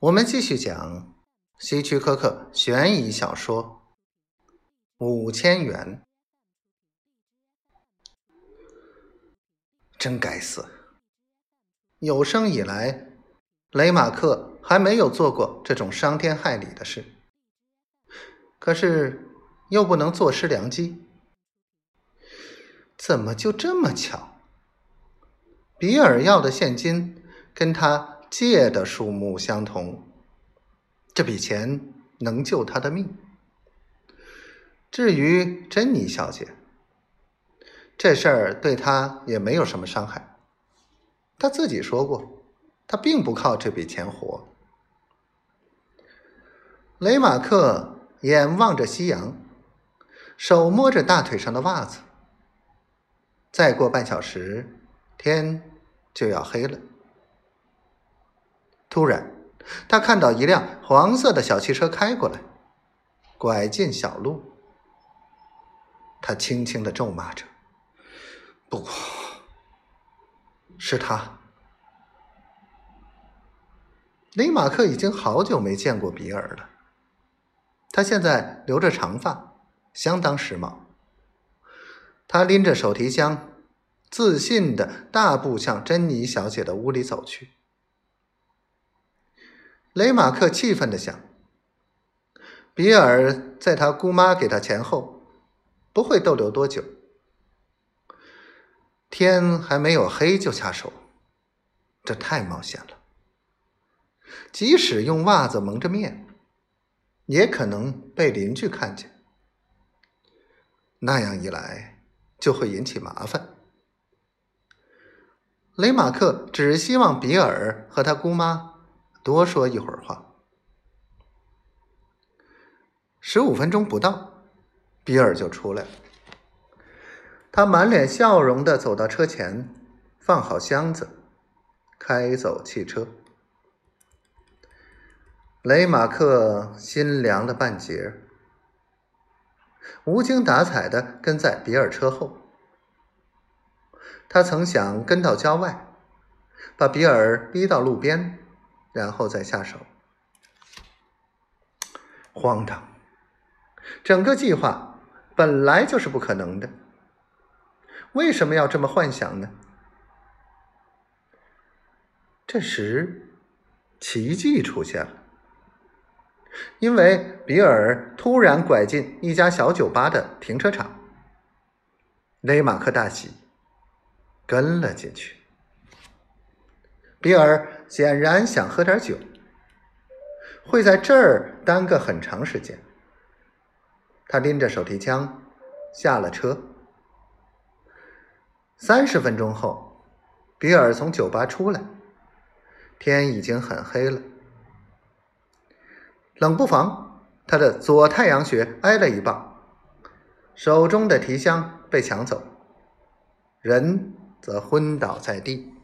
我们继续讲希区柯克悬疑小说《五千元》。真该死！有生以来，雷马克还没有做过这种伤天害理的事，可是又不能坐失良机。怎么就这么巧？比尔要的现金跟他。借的数目相同，这笔钱能救他的命。至于珍妮小姐，这事儿对他也没有什么伤害。他自己说过，他并不靠这笔钱活。雷马克眼望着夕阳，手摸着大腿上的袜子。再过半小时，天就要黑了。突然，他看到一辆黄色的小汽车开过来，拐进小路。他轻轻的咒骂着：“不，是他。”雷马克已经好久没见过比尔了。他现在留着长发，相当时髦。他拎着手提箱，自信的大步向珍妮小姐的屋里走去。雷马克气愤的想：“比尔在他姑妈给他钱后，不会逗留多久。天还没有黑就下手，这太冒险了。即使用袜子蒙着面，也可能被邻居看见。那样一来，就会引起麻烦。雷马克只希望比尔和他姑妈。”多说一会儿话。十五分钟不到，比尔就出来了。他满脸笑容的走到车前，放好箱子，开走汽车。雷马克心凉了半截，无精打采的跟在比尔车后。他曾想跟到郊外，把比尔逼到路边。然后再下手，荒唐！整个计划本来就是不可能的，为什么要这么幻想呢？这时，奇迹出现了，因为比尔突然拐进一家小酒吧的停车场，雷马克大喜，跟了进去。比尔。显然想喝点酒，会在这儿耽搁很长时间。他拎着手提枪下了车。三十分钟后，比尔从酒吧出来，天已经很黑了。冷不防，他的左太阳穴挨了一棒，手中的提箱被抢走，人则昏倒在地。